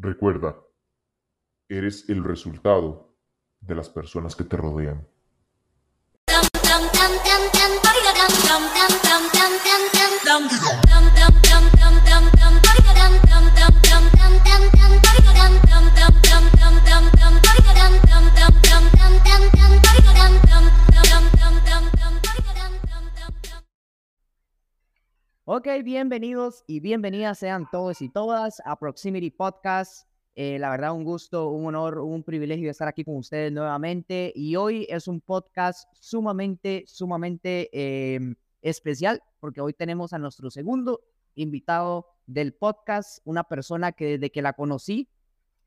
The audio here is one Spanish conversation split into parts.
Recuerda, eres el resultado de las personas que te rodean. Ok, bienvenidos y bienvenidas sean todos y todas a Proximity Podcast. Eh, la verdad, un gusto, un honor, un privilegio estar aquí con ustedes nuevamente. Y hoy es un podcast sumamente, sumamente em, especial porque hoy tenemos a nuestro segundo invitado del podcast, una persona que desde que la conocí,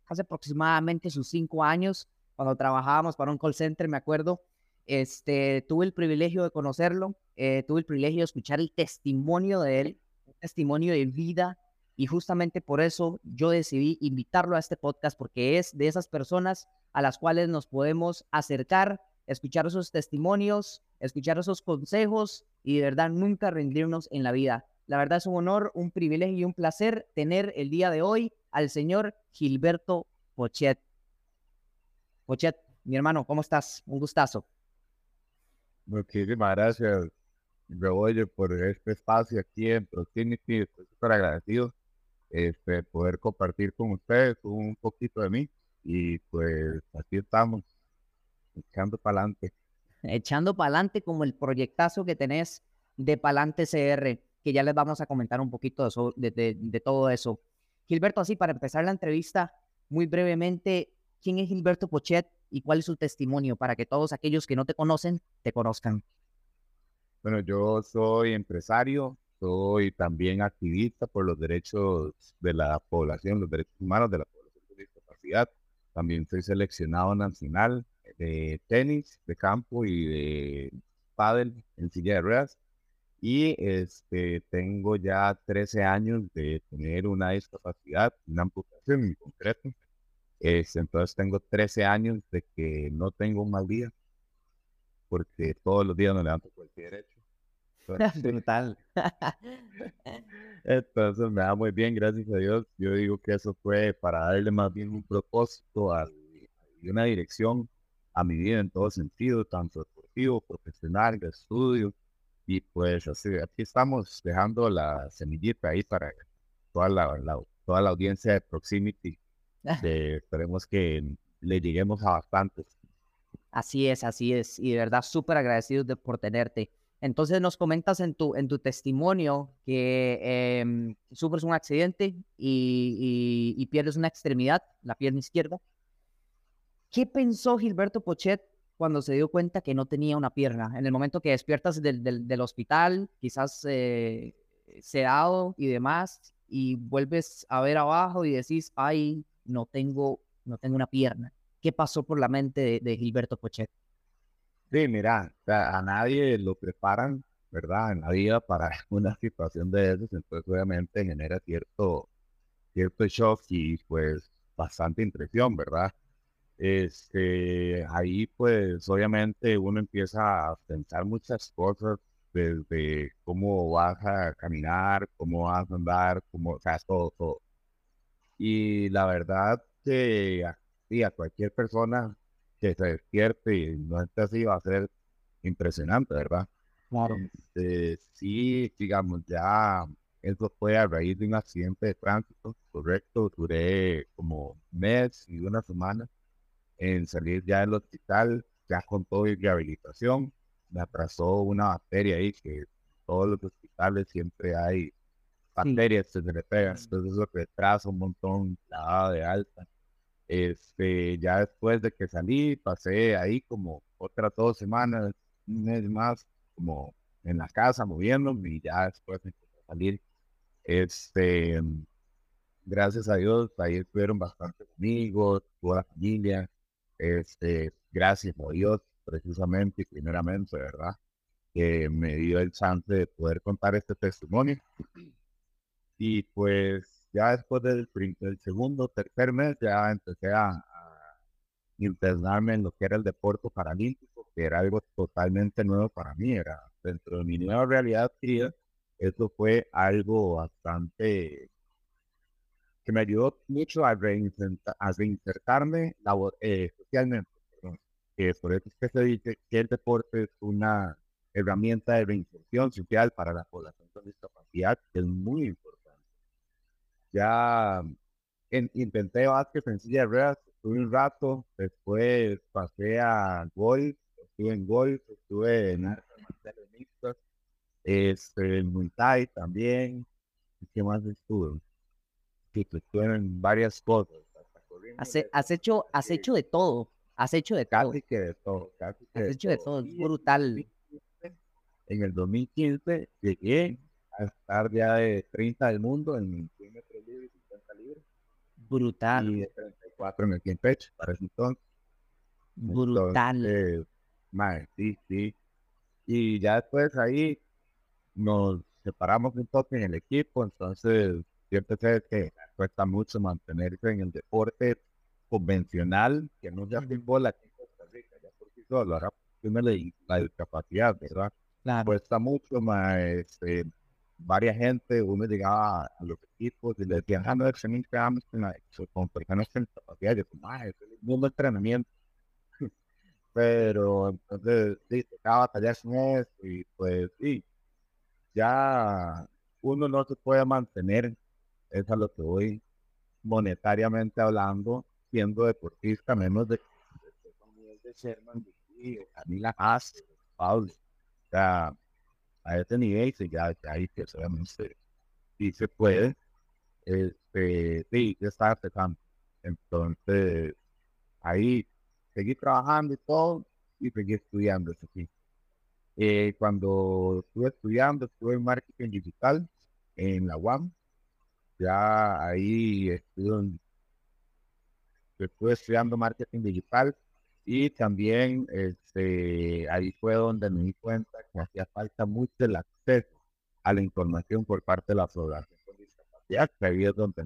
hace aproximadamente sus cinco años, cuando trabajábamos para un call center, me acuerdo, este, tuve el privilegio de conocerlo, eh, tuve el privilegio de escuchar el testimonio de él, un testimonio de vida, y justamente por eso yo decidí invitarlo a este podcast, porque es de esas personas a las cuales nos podemos acercar, escuchar esos testimonios, escuchar esos consejos y de verdad nunca rendirnos en la vida. La verdad es un honor, un privilegio y un placer tener el día de hoy al señor Gilberto Pochet. Pochet, mi hermano, ¿cómo estás? Un gustazo. Muchísimas gracias, Rebollo, por este espacio aquí en Proximity. Estoy súper agradecido este, poder compartir con ustedes un poquito de mí. Y pues aquí estamos, echando para adelante. Echando para adelante como el proyectazo que tenés de Palante CR, que ya les vamos a comentar un poquito de, de, de todo eso. Gilberto, así para empezar la entrevista, muy brevemente, ¿quién es Gilberto Pochet? Y cuál es su testimonio para que todos aquellos que no te conocen te conozcan. Bueno, yo soy empresario, soy también activista por los derechos de la población, los derechos humanos de la población con discapacidad. También soy seleccionado nacional de tenis, de campo y de pádel en silla de ruedas. Y este, tengo ya 13 años de tener una discapacidad, una amputación en concreto, entonces tengo 13 años de que no tengo un mal día, porque todos los días me levanto cualquier derecho. Brutal. Entonces me da muy bien, gracias a Dios. Yo digo que eso fue para darle más bien un propósito y una dirección a mi vida en todo sentido, tanto deportivo, profesional, de estudio. Y pues así, aquí estamos dejando la semillita ahí para toda la toda la audiencia de Proximity esperemos que le lleguemos a bastantes. Así es, así es. Y de verdad, súper agradecido de, por tenerte. Entonces nos comentas en tu, en tu testimonio que eh, sufres un accidente y, y, pierdes una extremidad, la pierna izquierda. ¿Qué pensó Gilberto Pochet cuando se dio cuenta que no tenía una pierna? En el momento que despiertas del, del, del hospital, quizás eh, sedado y demás, y vuelves a ver abajo y decís, ay, no tengo, no tengo una pierna. ¿Qué pasó por la mente de, Gilberto Pochet? Sí, mira, a nadie lo preparan, ¿verdad? En la vida para una situación de esas, entonces obviamente genera cierto, cierto shock y pues bastante impresión, ¿verdad? Este, ahí pues obviamente uno empieza a pensar muchas cosas desde cómo vas a caminar, cómo vas a andar, cómo, o sea, todo, todo. Y la verdad que a, cualquier persona que se despierte y no esté así va a ser impresionante, ¿verdad? Claro. Este, sí, digamos, ya eso fue a raíz de un accidente de tránsito, correcto. Duré como un mes y una semana en salir ya del hospital, ya con todo y rehabilitación. Me atrasó una bacteria ahí que todos los hospitales siempre hay bacterias se le pegan, entonces eso retrasa un montón la de alta. Este, ya después de que salí, pasé ahí como otras dos semanas, un mes más, como en la casa moviéndome y ya después de salir. Este, gracias a Dios, ahí estuvieron bastante amigos, toda la familia. Este, gracias a Dios, precisamente y primeramente, ¿verdad? Que me dio el chance de poder contar este testimonio. Y pues ya después del, segundo, tercer mes, ya empecé a, internarme en lo que era el deporte paralímpico, que era algo totalmente nuevo para mí, era dentro de mi nueva realidad, eso fue algo bastante que me ayudó mucho a, a reinsertarme eh, socialmente. Que por eso es que se dice que el deporte es una herramienta de reinserción social para la población con discapacidad, que es muy importante. Ya en, intenté básquet en silla de ruedas, estuve un rato, después pasé a golf, estuve en golf, estuve en artes marciales mixtas, este, en Muay Thai también, ¿qué más estuve? Sí, pues, estuve en varias cosas. Has, has, hecho, has hecho de todo, has hecho de todo. Casi que de todo, casi que has de hecho de todo, es brutal. En el 2015 llegué a estar ya de 30 del mundo en Brutal. Y de 34 en el Campeche para ese entonces. Brutal. Entonces, madre, sí, sí. Y ya después ahí nos separamos un toque en el equipo, entonces siempre sé que cuesta mucho mantenerse en el deporte convencional, que no ya fútbol aquí en Costa Rica, ya por sí solo, ahora tiene la discapacidad, ¿verdad? Claro. Cuesta mucho más, este, varias gente, uno llegaba a los equipos y le decían, ah, no, es que quedamos con personas con discapacidad, yo ah, es el mundo de entrenamiento. Pero entonces, sí, tocaba batallar con eso y pues sí, ya uno no se puede mantener, es a lo que voy monetariamente hablando, siendo deportista, menos de, de Sherman, de Camila Haas, Pablo. O sea, a ese nivel sí, ya, que solamente sí se puede, este, sí, ya está empezando. Entonces, ahí seguí trabajando y todo, y seguí estudiando sí. Eh, cuando estuve estudiando, estuve en marketing digital en la UAM. Ya ahí estuve, estuve estudiando marketing digital y también este, ahí fue donde me di cuenta que hacía falta mucho el acceso a la información por parte de la población con discapacidad, que ahí es donde.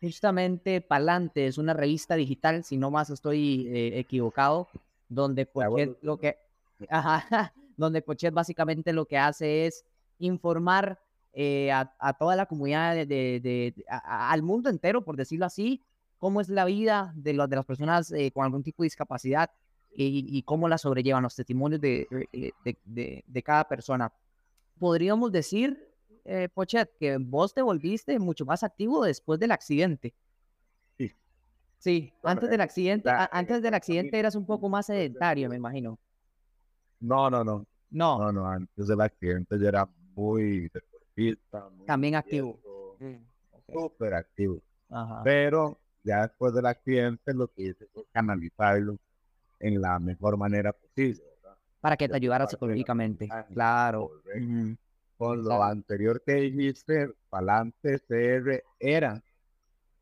Justamente Palante es una revista digital, si no más estoy eh, equivocado, donde Pochet lo que, ajá, donde Pochet básicamente lo que hace es informar eh, a, a, toda la comunidad, de, de, de a, al mundo entero, por decirlo así, cómo es la vida de, los, de las personas eh, con algún tipo de discapacidad y, y, cómo la sobrellevan los testimonios de, eh, de, de cada persona. Podríamos decir, eh, Pochet, que vos te volviste mucho más activo después del accidente. Sí, antes del accidente, la, antes del accidente eras un poco más sedentario, me imagino. No, no, no. No. No, no, antes del accidente yo era muy deportista. Muy También activo. Mm, okay. Súper activo. Ajá. Pero ya después del accidente lo que hice fue canalizarlo en la mejor manera posible. ¿verdad? Para que te ayudara psicológicamente. Claro. Uh -huh. Con lo anterior que dijiste, Palante CR era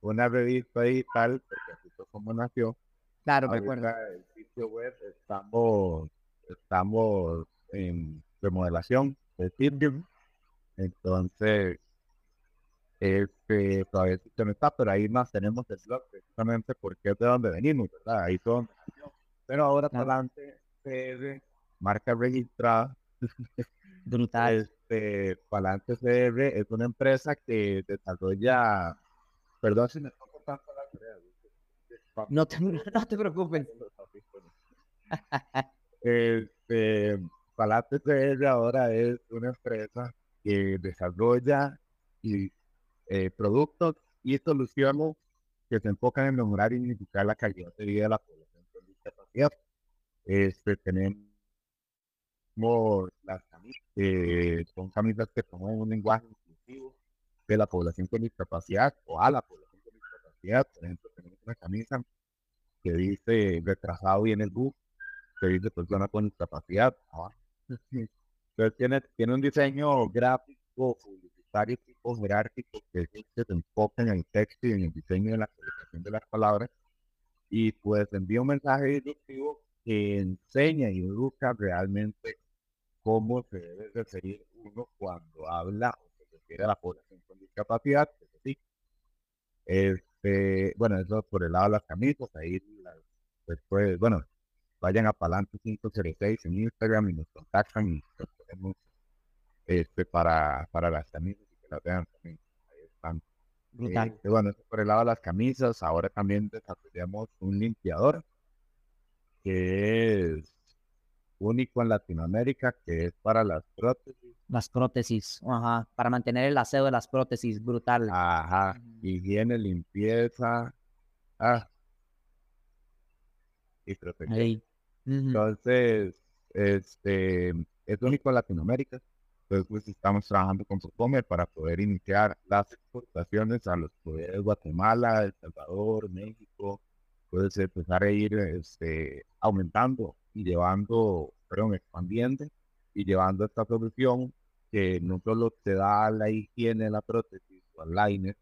una revista digital, porque así fue como nació. Claro, me acuerdo. El sitio web estamos, estamos en remodelación de sitio. Entonces, este, todavía el no está, pero ahí más tenemos el blog precisamente porque es de donde venimos, ¿verdad? Ahí todo. Pero ahora claro. adelante, CR, marca registrada. Brutal. Este, Palante CR es una empresa que desarrolla Perdón si me toco tanto la tarea. No te, no te preocupes. este, Palate CR ahora es una empresa que desarrolla y, eh, productos y soluciones que se enfocan en mejorar y modificar la calidad de vida de la población con discapacidad. Este, tenemos las camisas, eh, son camisas que promueven un lenguaje inclusivo de la población con discapacidad o a la población con discapacidad. Por ejemplo, tenemos una camisa que dice retrasado y en el bus, que dice persona con discapacidad. Ah, Entonces tiene, tiene un diseño gráfico, publicitario, tipo jerárquico, que se enfoca en el texto y en el diseño de la colocación de las palabras. Y pues envía un mensaje disruptivo que enseña y educa realmente cómo se debe referir uno cuando habla o se refiere a la población con discapacidad. Sí. Este, bueno, eso por el lado de las camisas, ahí las, después, bueno, vayan a Palante 506 en Instagram y nos contactan y nos ponemos este, para, para las camisas y que las vean también. Ahí. Brutal. Eh, bueno, por el lado de las camisas, ahora también desarrollamos un limpiador que es único en Latinoamérica, que es para las prótesis. Las prótesis, ajá, para mantener el aseo de las prótesis, brutal. Ajá, higiene, limpieza, ah, y protección. Entonces, este, es único en Latinoamérica. Entonces, pues estamos trabajando con Procomer para poder iniciar las exportaciones a los poderes de Guatemala, El Salvador, México. Puedes empezar a ir este, aumentando y llevando, perdón, expandiendo y llevando esta solución que no solo te da la higiene la prótesis o el liner,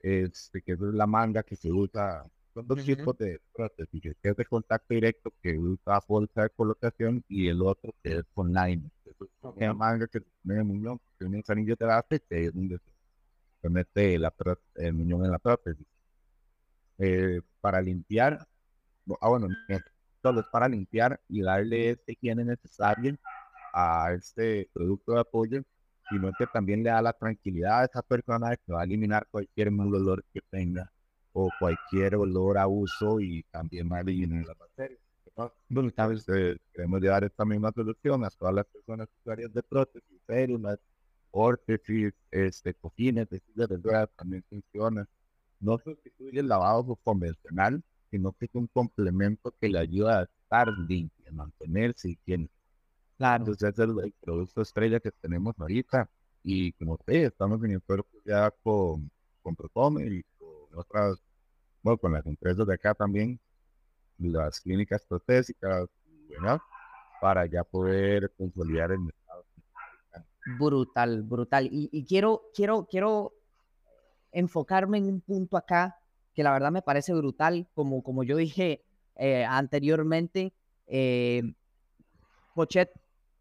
este, que es la manga que se usa, son dos tipos de prótesis, que es de contacto directo que usa bolsa de colocación y el otro que es con liner. Eso es Una manga que en el muñón, que unos anillos de base que es donde se- mete la, el muñón en la prótesis. Eh, para limpiar, ah bueno, no, solo es para limpiar y darle esta higiene necesaria a este producto de apoyo, sino que también le da la tranquilidad a esa persona de que va a eliminar cualquier mal olor que tenga o cualquier olor a uso y también eliminar las bacterias. Entonces, eh, queremos llevar esta misma solución a todas las personas usuarias de prótesis, férulas, órtesis, este, cojines, de sillas de también funciona. No sustituye el lavado convencional, sino que es un complemento que le ayuda a estar limpia, a mantenerse higiénico. Claro. Entonces es el, el producto estrella que tenemos ahorita. Y como te estamos en el cuerpo ya con, con Procomer y otras, bueno, con las empresas de acá también, las clínicas protésicas, ¿verdad? Para ya poder consolidar el mercado. Brutal, brutal. Y, quiero, quiero, quiero enfocarme en un punto acá que la verdad me parece brutal, como, como yo dije eh, anteriormente, eh, Pochet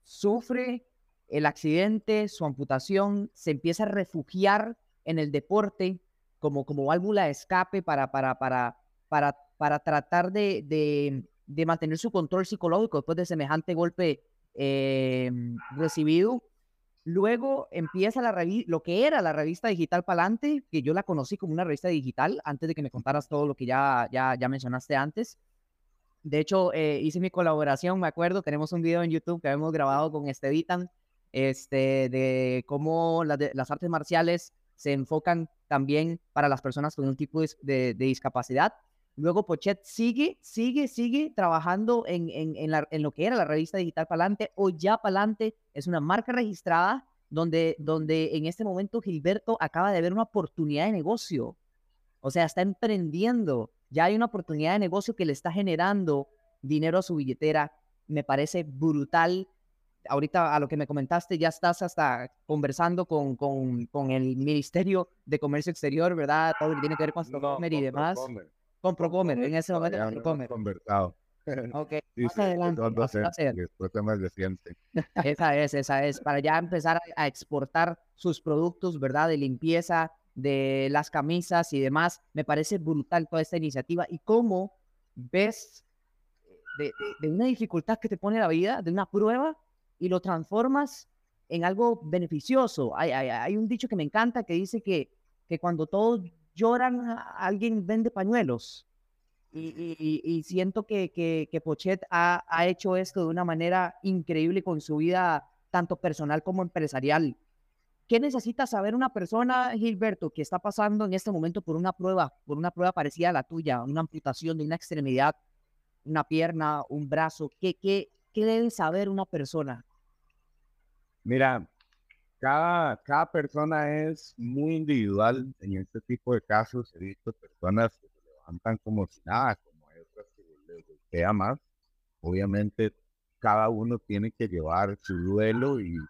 sufre el accidente, su amputación, se empieza a refugiar en el deporte como, como válvula de escape para, para, para, para, para tratar de, de, de mantener su control psicológico después de semejante golpe eh, recibido. Luego empieza la lo que era la revista digital Palante, que yo la conocí como una revista digital, antes de que me contaras todo lo que ya, ya, ya mencionaste antes. De hecho, eh, hice mi colaboración, me acuerdo, tenemos un video en YouTube que hemos grabado con Estevitan, este, de cómo las, de- las artes marciales se enfocan también para las personas con un tipo de, discapacidad. Luego Pochet sigue, sigue, sigue trabajando en, en, en lo que era la revista digital Palante o ya Palante es una marca registrada donde, donde en este momento Gilberto acaba de ver una oportunidad de negocio. O sea, está emprendiendo. Ya hay una oportunidad de negocio que le está generando dinero a su billetera. Me parece brutal. Ahorita a lo que me comentaste, ya estás hasta conversando con, con, con el Ministerio de Comercio Exterior, ¿verdad? Todo lo que tiene que ver con Procomer y con demás. Procomer. Con Procomer, en ese momento con no Procomer. conversado. Ok, Sí, más sí, adelante. y. Esa es, esa es, para ya empezar a, a exportar sus productos, ¿verdad? De limpieza, de las camisas y demás. Me parece brutal toda esta iniciativa y cómo ves de, de- de una dificultad que te pone la vida, de una prueba, y lo transformas en algo beneficioso. Hay, hay, hay un dicho que me encanta que dice que, que cuando todos lloran, alguien vende pañuelos. Y- y- y siento que, que, que Pochet ha, ha hecho esto de una manera increíble con su vida, tanto personal como empresarial. ¿Qué necesita saber una persona, Gilberto, que está pasando en este momento por una prueba, por una prueba parecida a la tuya, una amputación de una extremidad, una pierna, un brazo? ¿Qué, qué, qué debe saber una persona? Mira, cada, cada persona es muy individual. En este tipo de casos he visto personas que se levantan como si nada, como hay otras que les golpea más. Obviamente, cada uno tiene que llevar su duelo y su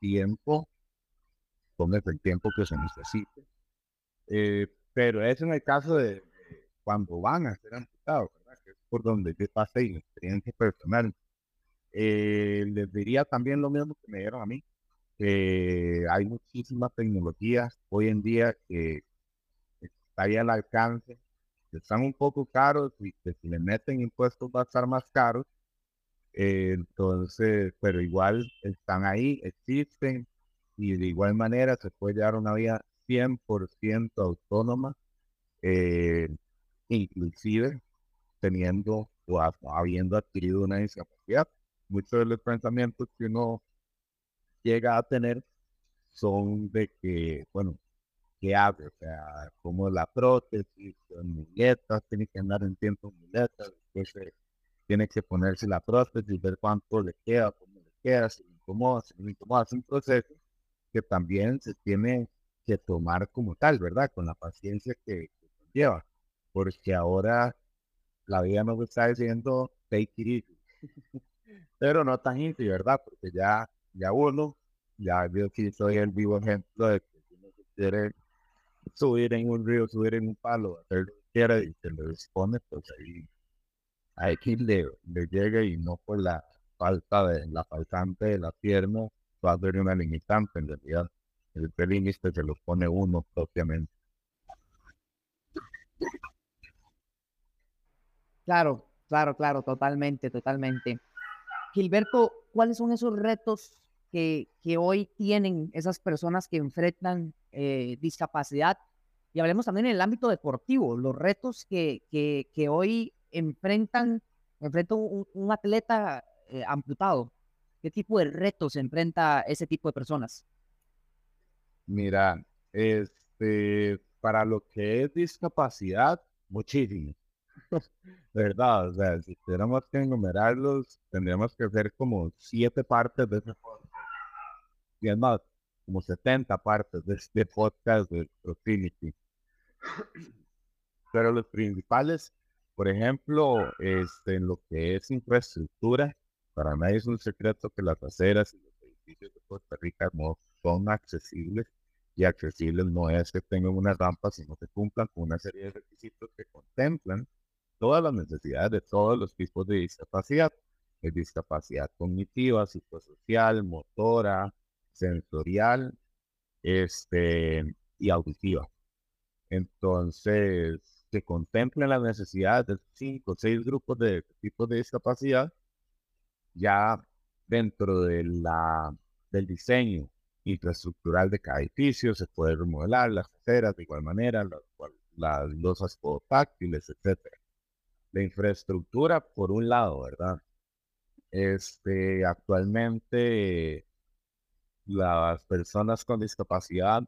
tiempo, póngase el tiempo que se necesite. Eh, pero es en el caso de, cuando van a ser amputados, ¿verdad? Que es por donde yo pasé y mi experiencia personal. Eh, les diría también lo mismo que me dieron a mí, que hay muchísimas tecnologías hoy en día que está ahí al alcance, que están un poco caros y que si le meten impuestos va a estar más caros. Eh, entonces, pero igual están ahí, existen y de igual manera se puede llevar una vida 100% autónoma, eh, inclusive teniendo o habiendo adquirido una discapacidad. Muchos de los pensamientos que uno llega a tener son de que, bueno, ¿qué hago? O sea, como la prótesis, muletas, tiene que andar en tiempo muletas, después tiene que ponerse la prótesis, ver cuánto le queda, cómo le queda, si le incomoda, si le incomoda. Es un proceso que también se tiene que tomar como tal, ¿verdad? Con la paciencia que, que lleva. Porque ahora la vida nos está diciendo take it easy. Pero no tan easy, ¿verdad? Porque ya, ya uno, ya yo que soy el vivo ejemplo de que uno quiere subir en un río, subir en un palo, hacer lo que quiera y se lo dispone, pues ahí que le, le llega y no por la falta de la faltante de la pierna va a ser una limitante en realidad. El límite se lo pone uno propiamente. Claro, claro, claro, totalmente, totalmente. Gilberto, ¿cuáles son esos retos que, que hoy tienen esas personas que enfrentan eh, discapacidad? Y hablemos también en el ámbito deportivo, los retos que, que, que hoy enfrentan, enfrenta un, atleta eh, amputado. ¿Qué tipo de retos enfrenta ese tipo de personas? Mira, este, para lo que es discapacidad, muchísimo. ¿Verdad? O sea, si tuviéramos que enumerarlos, tendríamos que hacer como siete partes de ese podcast. Y es más, como 70 partes de este podcast de Proximity. Pero los principales, por ejemplo, este, en lo que es infraestructura, para nadie es un secreto que las aceras y los edificios de Costa Rica no son accesibles y accesibles no es que tengan una rampa, sino que cumplan con una serie de requisitos que contemplan todas las necesidades de todos los tipos de discapacidad. Es discapacidad cognitiva, psicosocial, motora, sensorial este, y auditiva. Entonces, se contemplan las necesidades de cinco o seis grupos de tipos de discapacidad ya dentro de la, del diseño infraestructural de cada edificio, se puede remodelar las aceras de igual manera, las, las losas podotáctiles, etcétera la infraestructura, por un lado, ¿verdad? Este, actualmente las personas con discapacidad,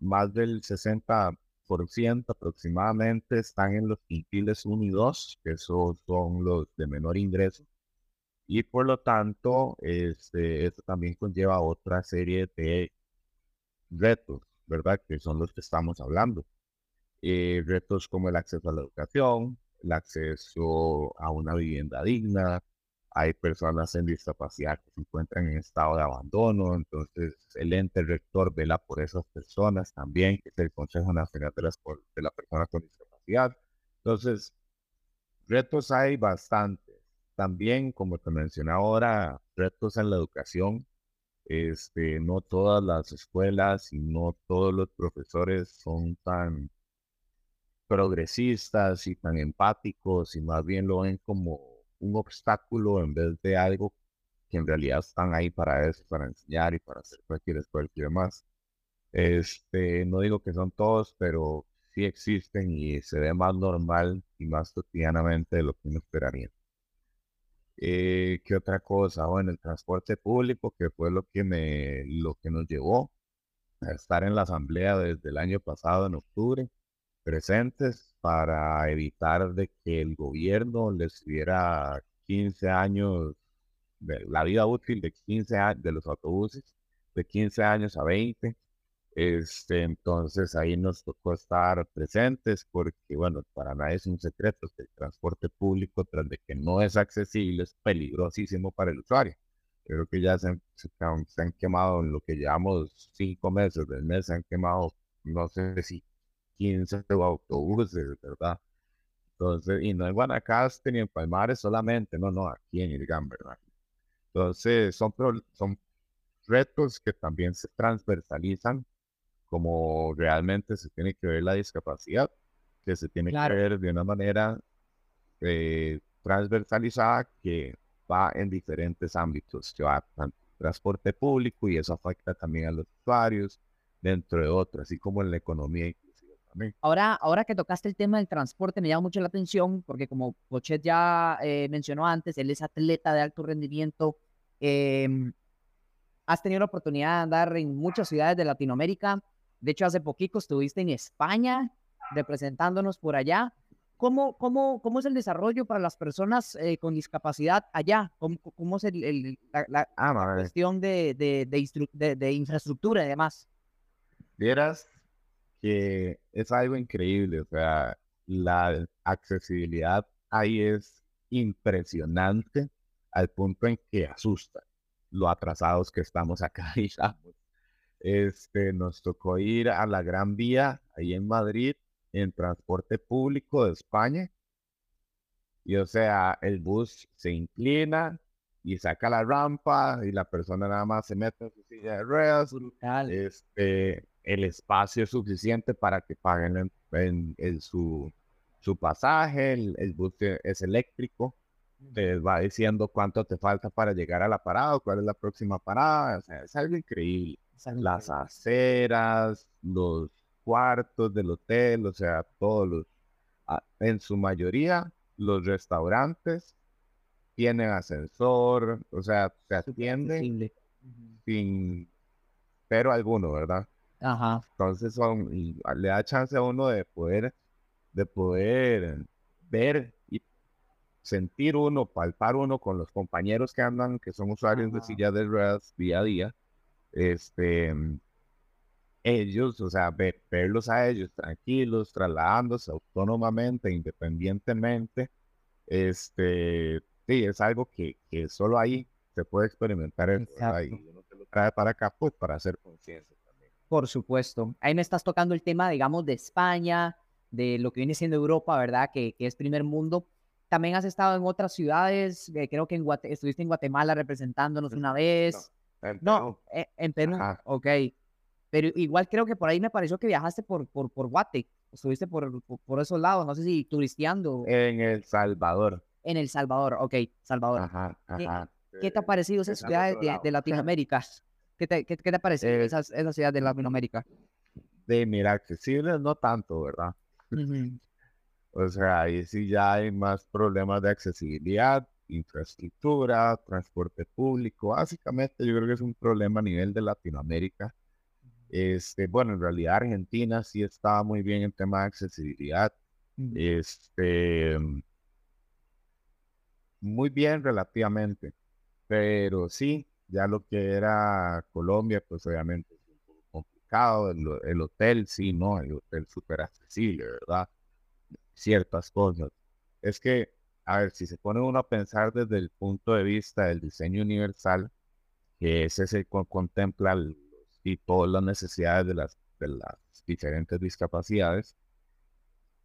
más del 60% aproximadamente están en los quintiles 1 y 2, que esos son los de menor ingreso. Y por lo tanto, este, esto también conlleva otra serie de retos, ¿verdad? Que son los que estamos hablando. Eh, retos como el acceso a la educación, el acceso a una vivienda digna. Hay personas en discapacidad que se encuentran en estado de abandono, entonces el ente rector vela por esas personas también, que es el Consejo Nacional de las, de las Personas con Discapacidad. Entonces, retos hay bastantes. También, como te mencioné ahora, retos en la educación. Este, no todas las escuelas y no todos los profesores son tan progresistas y tan empáticos y más bien lo ven como un obstáculo en vez de algo que en realidad están ahí para eso, para enseñar y para hacer cualquier esfuerzo y demás. Este, no digo que son todos, pero sí existen y se ve más normal y más cotidianamente de lo que uno esperaría. Eh, ¿Qué otra cosa? Bueno, el transporte público, que fue lo que, me, lo que nos llevó a estar en la asamblea desde el año pasado, en octubre presentes para evitar de que el gobierno les diera 15 años de la vida útil de 15 años de los autobuses, de 15 años a 20. Este, entonces ahí nos tocó estar presentes porque, bueno, para nadie es un secreto que el transporte público, tras de que no es accesible, es peligrosísimo para el usuario. Creo que ya se, se, se han quemado en lo que llevamos cinco meses del mes, se han quemado, no sé si 15 autobuses, ¿verdad? Entonces, y no en Guanacaste ni en Palmares solamente, no, no, aquí en Irgán, ¿verdad? Entonces, son, son retos que también se transversalizan como realmente se tiene que ver la discapacidad, que se tiene que ver de una manera eh, transversalizada que va en diferentes ámbitos, que va transporte público y eso afecta también a los usuarios, dentro de otro, así como en la economía. Ahora, ahora que tocaste el tema del transporte, me llama mucho la atención porque como Pochet ya eh, mencionó antes, él es atleta de alto rendimiento. em, has tenido la oportunidad de andar en muchas ciudades de Latinoamérica. De hecho, hace poquito estuviste en España representándonos por allá. ¿Cómo, cómo, cómo es el desarrollo para las personas eh, con discapacidad allá? ¿Cómo, cómo es el- el- la, la Ah, madre. cuestión de, de, de- de infraestructura y demás? Vieras que es algo increíble, o sea, la accesibilidad ahí es impresionante al punto en que asusta lo atrasados que estamos acá, digamos. Este, nos tocó ir a la Gran Vía, ahí en Madrid, en transporte público de España. Y o sea, el bus se inclina y saca la rampa y la persona nada más se mete en su silla de ruedas, Brutal. este, el espacio es suficiente para que paguen en, en- en su, su pasaje, el, el bus es eléctrico, te va diciendo cuánto te falta para llegar a la parada, cuál es la próxima parada, o sea, es algo increíble. Es algo Las increíble. aceras, los cuartos del hotel, o sea, todos los, a- en su mayoría, los restaurantes tienen ascensor, o sea, se atienden sin pero alguno, ¿verdad? Ajá. Entonces son, y le da chance a uno de poder, de poder ver y sentir uno, palpar uno con los compañeros que andan, que son usuarios de sillas de ruedas día a día. Este, ellos, o sea, ver- verlos a ellos tranquilos, trasladándose autónomamente, independientemente, este, sí, es algo que, que solo ahí se puede experimentar eso, uno te lo trae para acá, pues, para hacer conciencia. Por supuesto. Ahí me estás tocando el tema, digamos, de España, de lo que viene siendo Europa, ¿verdad? Que, que es primer mundo. También has estado en otras ciudades, eh, creo que en Guate- estuviste en Guatemala representándonos una vez. En No, eh, en Perú, Ajá. ok. Pero igual creo que por ahí me pareció que viajaste por, por, por Guate, estuviste por, por, por esos lados, no sé si turisteando En El Salvador. en El Salvador, ok, Salvador. Ajá, ¿Qué- ajá. ¿Qué te ha parecido esas ciudades de, de Latinoamérica? ¿Qué te, qué, qué te ha parecido Eh, esas, esas ciudades de Latinoamérica? De mira, accesibles no tanto, ¿verdad? O sea, ahí sí ya hay más problemas de accesibilidad, infraestructura, transporte público. Básicamente yo creo que es un problema a nivel de Latinoamérica. Este, bueno, en realidad Argentina sí estaba muy bien en tema de accesibilidad. Este, muy bien relativamente, pero sí, ya lo que era Colombia, pues obviamente es un poco complicado. El, ho- el hotel, sí, no, el hotel súper accesible, ¿verdad? Ciertas cosas. Es que, a ver, si se pone uno a pensar desde el punto de vista del diseño universal, que ese que contempla los- y todas las necesidades de las, de las diferentes discapacidades,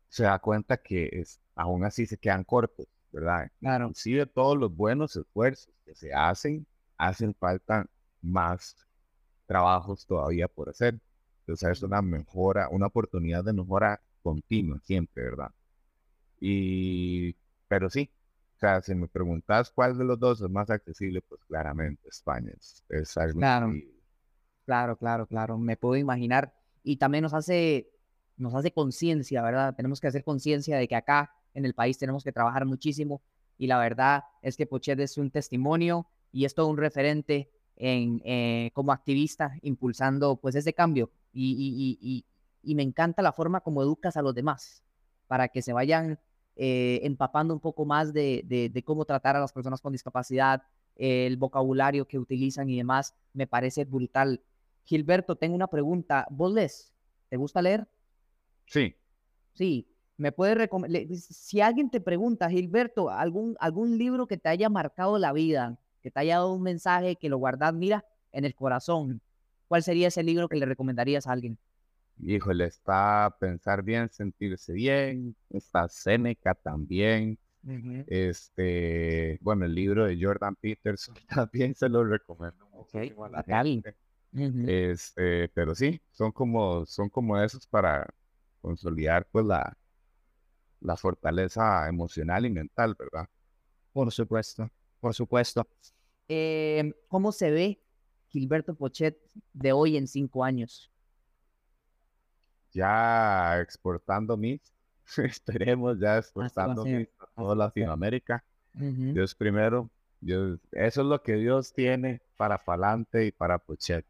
se da cuenta que es, aún así se quedan cortos, ¿verdad? Claro, Inclusive todos los buenos esfuerzos que se hacen, hacen falta más trabajos todavía por hacer. O sea, es una mejora, una oportunidad de mejora continua siempre, ¿verdad? Y, pero sí, o sea, si me preguntas cuál de los dos es más accesible, pues claramente España es, es algo Claro. claro, claro, claro, me puedo imaginar. Y también nos hace, nos hace conciencia, ¿verdad? Tenemos que hacer conciencia de que acá en el país tenemos que trabajar muchísimo. Y la verdad es que Pochet es un testimonio y es todo un referente en, eh, como activista impulsando pues ese cambio. Y, y, y, y, y me encanta la forma como educas a los demás para que se vayan eh, empapando un poco más de, de, de cómo tratar a las personas con discapacidad, el vocabulario que utilizan y demás, me parece brutal. Gilberto, tengo una pregunta. ¿Vos lees? ¿Te gusta leer? Sí, Sí. ¿Me puedes recomendar? Si alguien te pregunta, Gilberto, algún, algún libro que te haya marcado la vida, que te haya dado un mensaje, que lo guardas, mira, en el corazón, ¿cuál sería ese libro que le recomendarías a alguien? híjole, está pensar bien, sentirse bien, está Seneca también. Este, bueno, el libro de Jordan Peterson también se lo recomiendo muchísimo a la gente. Este, pero sí, son como, son como esos para consolidar pues la, la fortaleza emocional y mental, ¿verdad? Por supuesto, por supuesto. Eh, ¿Cómo se ve Gilberto Pochet de hoy en cinco años? ya exportando mis, esperemos ya exportando mis a toda Latinoamérica. Dios primero, Dios, eso es lo que Dios tiene para Palante y para Pochet.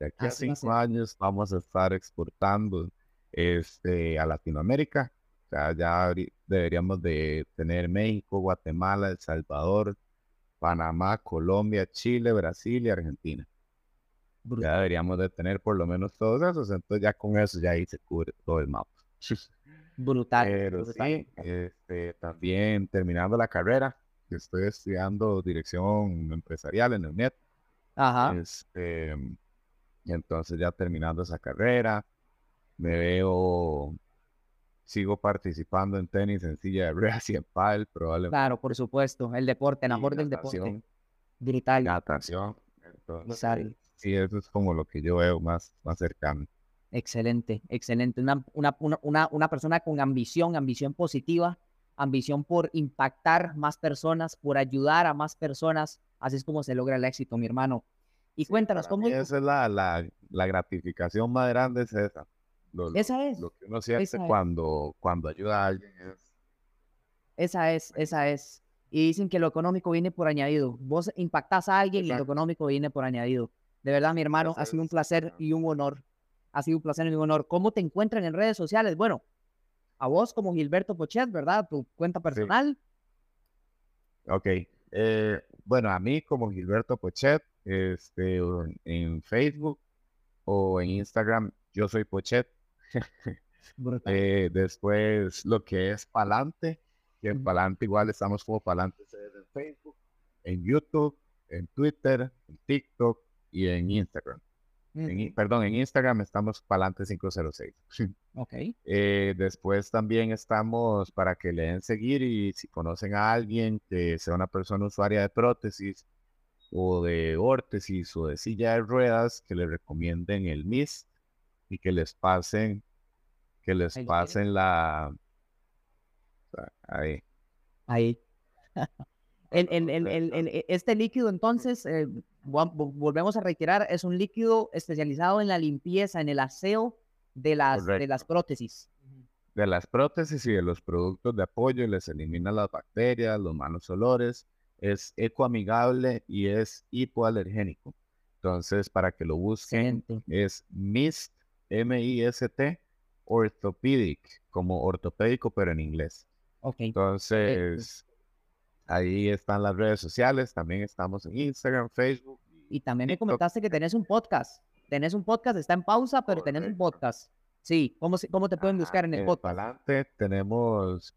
De aquí a Así va a cinco años vamos a estar exportando este, a Latinoamérica. O sea, ya deberíamos de tener México, Guatemala, El Salvador, Panamá, Colombia, Chile, Brasil y Argentina. Ya Brutal. deberíamos de tener por lo menos todos esos, entonces ya con eso ya ahí se cubre todo el mapa. Brutal. Pero brutal. sí, este, también terminando la carrera, estoy estudiando dirección empresarial en el NET. Ajá. Este, entonces ya terminando esa carrera, me veo, sigo participando en tenis en silla de ruedas y en pádel, probablemente Claro, por supuesto. El deporte, el amor del deporte. Brutal. natación. Entonces, sí, eso es como lo que yo veo más, más cercano. Excelente, excelente. Una, una, una, una, persona con ambición, ambición positiva, ambición por impactar más personas, por ayudar a más personas. Así es como se logra el éxito, mi hermano. Y Sí, cuéntanos, ¿cómo? esa es la, la, la gratificación más grande, es esa. Lo, Esa es, lo que uno siente cuando, cuando ayuda a alguien es esa es, esa es. Y dicen que lo económico viene por añadido. Vos impactás a alguien y lo económico viene por añadido. De verdad, mi hermano, ha sido un placer y un honor. Ha sido un placer y un honor. ¿Cómo te encuentran en redes sociales? Bueno, a vos como Gilberto Pochet, ¿verdad? Tu cuenta personal. Ok. eh, bueno, a mí como Gilberto Pochet, este, en Facebook o en Instagram, yo soy Pochet. Eh, después lo que es Palante, que en. Palante igual estamos como Palante en Facebook, en YouTube, en Twitter, en TikTok y en Instagram. En perdón, en Instagram estamos Palante 506. Ok. Eh, después también estamos para que le den seguir y si conocen a alguien que sea una persona usuaria de prótesis o de órtesis o de silla de ruedas, que le recomienden el MIS y que les pasen, que les Ahí pasen la... Ahí. Ahí. El, el- el- este líquido, entonces, eh, vo- vo- volvemos a reiterar, es un líquido especializado en la limpieza, en el aseo de las, de las prótesis. de las prótesis y de los productos de apoyo, les elimina las bacterias, los malos olores, es ecoamigable y es hipoalergénico. Entonces, para que lo busquen, Excelente. es MIST, M-I-S-T, Orthopedic, como ortopédico, pero en inglés. Ok. Entonces, ahí están las redes sociales, también estamos en Instagram, Facebook. Y también me comentaste que tenés un podcast. Tenés un podcast, está en pausa, pero tenés un Correcto. podcast. Sí, ¿cómo, se- cómo te pueden buscar en el en podcast? Palante tenemos,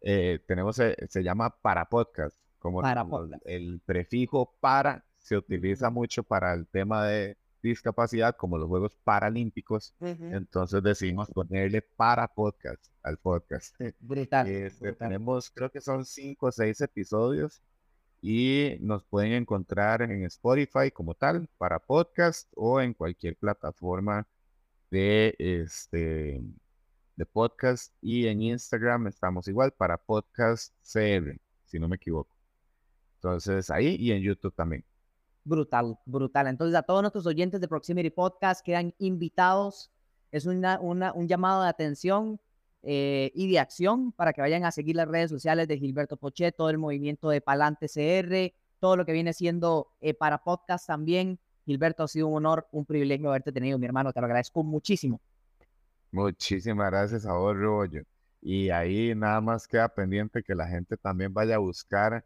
eh, tenemos, eh, se llama para podcast, como Para el- podcast. el prefijo para se utiliza mucho para el tema de discapacidad, como los Juegos Paralímpicos, entonces decidimos ponerle para podcast al podcast. Brutal. Este, brutal. tenemos, creo que son cinco o seis episodios y nos pueden encontrar en Spotify como tal para podcast o en cualquier plataforma de este de podcast y en Instagram estamos igual para podcast CR, si no me equivoco. Entonces ahí y en YouTube también. Brutal, brutal. Entonces, a todos nuestros oyentes de Proximity Podcast quedan invitados. Es una, una- un llamado de atención eh, y de acción para que vayan a seguir las redes sociales de Gilberto Pochet, todo el movimiento de Palante CR, todo lo que viene siendo eh, para podcast también. Gilberto, ha sido un honor, un privilegio haberte tenido, mi hermano. Te lo agradezco muchísimo. Muchísimas gracias a vos, Robollo. Y ahí nada más queda pendiente que la gente también vaya a buscar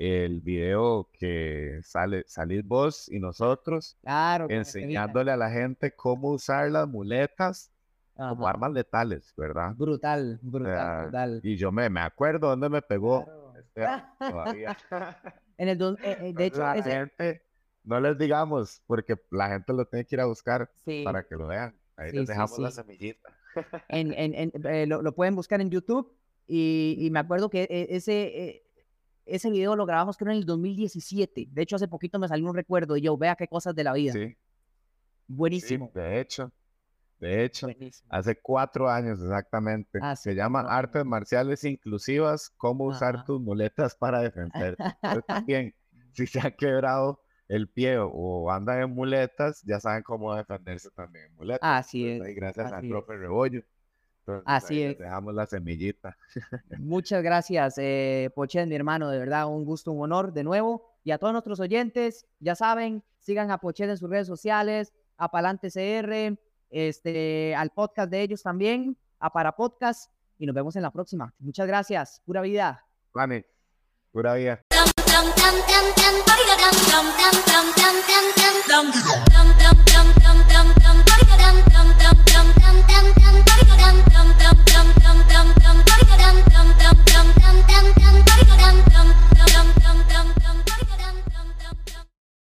el video que sale, salir vos y nosotros Claro. enseñándole a la gente cómo usar las muletas como Ajá. armas letales, ¿verdad? Brutal, brutal, brutal. Y yo me, me acuerdo dónde me pegó Claro. Todavía. En el eh, eh, de hecho, la ese- gente, no les digamos, porque la gente lo tiene que ir a buscar sí. para que lo vean. Ahí Sí, les sí, dejamos la sí. semillita. en, en- en- eh, lo, lo pueden buscar en YouTube y, y me acuerdo que eh, ese, eh, ese video lo grabamos creo en el 2017. De hecho, hace poquito me salió un recuerdo y yo, vea qué cosas de la vida. Sí, sí, Buenísimo. de hecho, de hecho, buenísimo. hace cuatro años exactamente. Se llama Artes Marciales Inclusivas, cómo usar tus muletas para defenderte. También, si se ha quebrado el pie o andan en muletas, ya saben cómo defenderse también en muletas. Así es. Gracias así al profe Rebollo. Entonces, Así es. Dejamos la semillita. Muchas gracias, eh, Pochen, mi hermano, de verdad, un gusto, un honor de nuevo. Y a todos nuestros oyentes, ya saben, sigan a Pochen en sus redes sociales, a Palante CR, este, al podcast de ellos también, a Para Podcast, y nos vemos en la próxima. Muchas gracias, pura vida. Vane, pura vida.